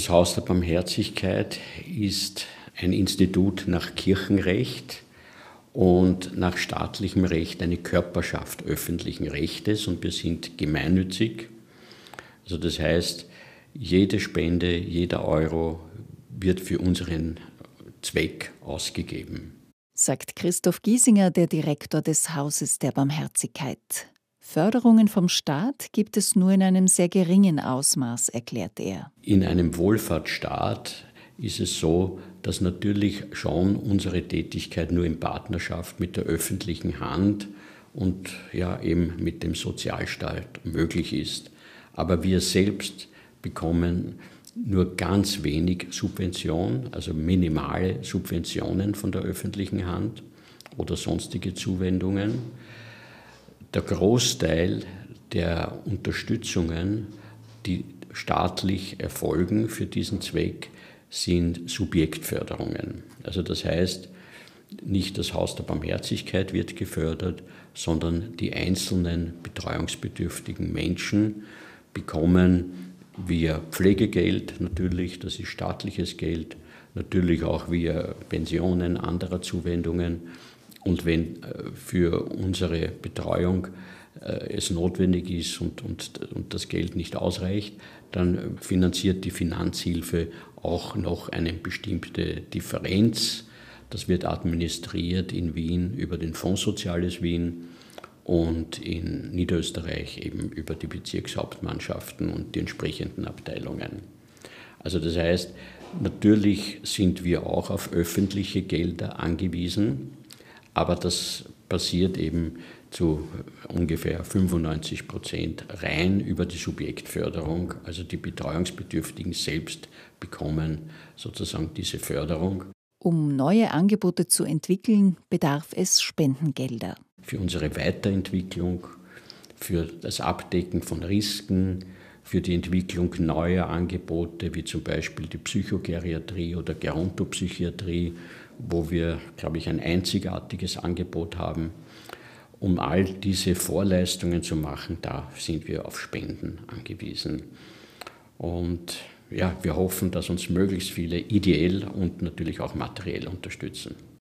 Das Haus der Barmherzigkeit ist ein Institut nach Kirchenrecht und nach staatlichem Recht eine Körperschaft öffentlichen Rechtes und wir sind gemeinnützig. Also das heißt, jede Spende, jeder Euro wird für unseren Zweck ausgegeben. Sagt Christoph Giesinger, der Direktor des Hauses der Barmherzigkeit. Förderungen vom Staat gibt es nur in einem sehr geringen Ausmaß, erklärt er. In einem Wohlfahrtsstaat ist es so, dass natürlich schon unsere Tätigkeit nur in Partnerschaft mit der öffentlichen Hand und ja eben mit dem Sozialstaat möglich ist. Aber wir selbst bekommen nur ganz wenig Subvention, also minimale Subventionen von der öffentlichen Hand oder sonstige Zuwendungen. Der Großteil der Unterstützungen, die staatlich erfolgen für diesen Zweck, sind Subjektförderungen. Also das heißt, nicht das Haus der Barmherzigkeit wird gefördert, sondern die einzelnen betreuungsbedürftigen Menschen bekommen via Pflegegeld natürlich, das ist staatliches Geld, natürlich auch via Pensionen, anderer Zuwendungen und wenn äh, für unsere Betreuung äh, es notwendig ist und, und, und das Geld nicht ausreicht, dann finanziert die Finanzhilfe auch noch eine bestimmte Differenz. Das wird administriert in Wien über den Fonds Soziales Wien und in Niederösterreich eben über die Bezirkshauptmannschaften und die entsprechenden Abteilungen. Also das heißt, natürlich sind wir auch auf öffentliche Gelder angewiesen, aber das passiert eben zu ungefähr 95 Prozent rein über die Subjektförderung. Also die Betreuungsbedürftigen selbst bekommen sozusagen diese Förderung. Um neue Angebote zu entwickeln, bedarf es Spendengelder. Für unsere Weiterentwicklung, für das Abdecken von Risiken, für die Entwicklung neuer Angebote, wie zum Beispiel die Psychogeriatrie oder Gerontopsychiatrie, wo wir, glaube ich, ein einzigartiges Angebot haben. Um all diese Vorleistungen zu machen, da sind wir auf Spenden angewiesen. Und ja, wir hoffen, dass uns möglichst viele ideell und natürlich auch materiell unterstützen.